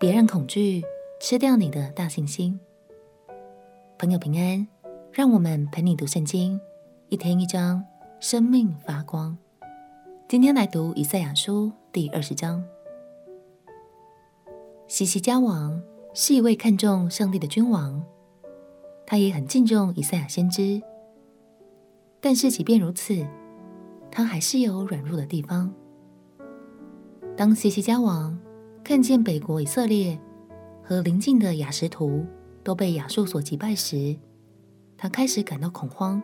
别让恐惧吃掉你的大信心。朋友平安，让我们陪你读圣经，一天一章，生命发光。今天来读以赛亚书第二十章。西西家王是一位看重上帝的君王，他也很敬重以赛亚先知。但是即便如此，他还是有软弱的地方。当西西家王看见北国以色列和邻近的雅实图都被亚述所击败时，他开始感到恐慌。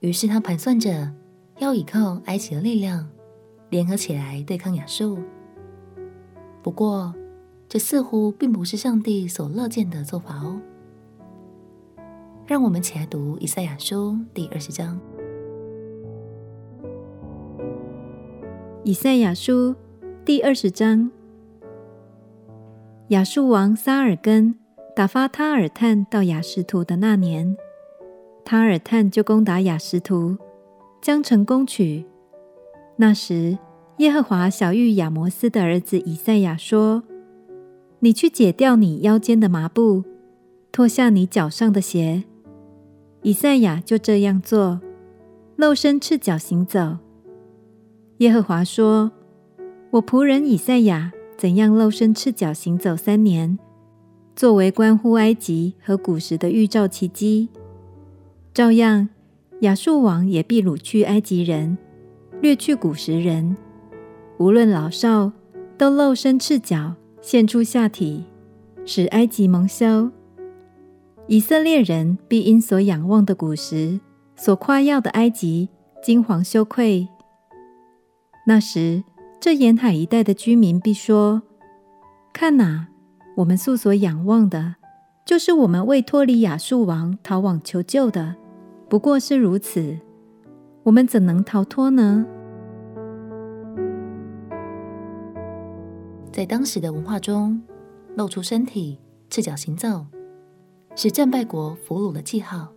于是他盘算着要依靠埃及的力量，联合起来对抗亚述。不过，这似乎并不是上帝所乐见的做法哦。让我们起来读以赛亚书第二十章。以赛亚书第二十章：亚述王撒耳根打发他尔探到亚实图的那年，他尔探就攻打亚实图，将城攻取。那时，耶和华晓諭亚摩斯的儿子以赛亚说：“你去解掉你腰间的麻布，脱下你脚上的鞋。”以赛亚就这样做，露身赤脚行走。耶和华说：“我仆人以赛亚怎样露身赤脚行走三年，作为关乎埃及和古时的预兆奇迹，照样亚述王也必掳去埃及人，掠去古时人，无论老少，都露身赤脚，现出下体，使埃及蒙羞。”以色列人必因所仰望的古时，所夸耀的埃及，惊惶羞愧。那时，这沿海一带的居民必说：“看哪，我们素所仰望的，就是我们为脱离亚述王逃往求救的，不过是如此。我们怎能逃脱呢？”在当时的文化中，露出身体、赤脚行走。是战败国俘虏的记号。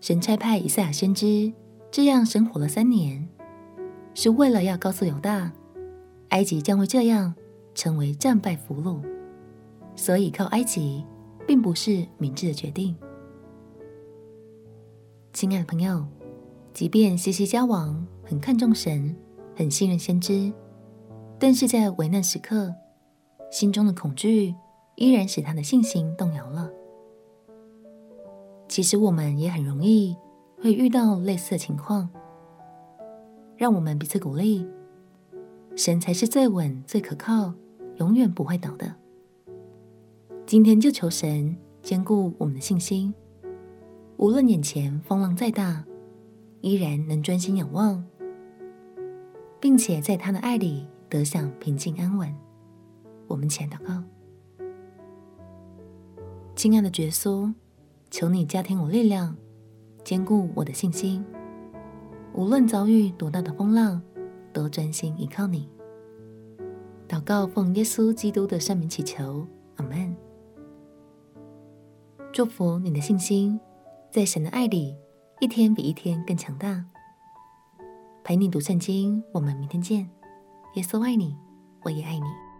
神差派以赛亚先知这样生活了三年，是为了要告诉犹大，埃及将会这样成为战败俘虏。所以靠埃及并不是明智的决定。亲爱的朋友，即便西西家王很看重神，很信任先知，但是在危难时刻，心中的恐惧依然使他的信心动摇了。其实我们也很容易会遇到类似的情况，让我们彼此鼓励。神才是最稳、最可靠，永远不会倒的。今天就求神坚固我们的信心，无论眼前风浪再大，依然能专心仰望，并且在他的爱里得享平静安稳。我们前祷告，亲爱的耶稣。求你加添我力量，坚固我的信心。无论遭遇多大的风浪，都专心依靠你。祷告奉耶稣基督的圣名祈求，阿门。祝福你的信心，在神的爱里，一天比一天更强大。陪你读圣经，我们明天见。耶稣爱你，我也爱你。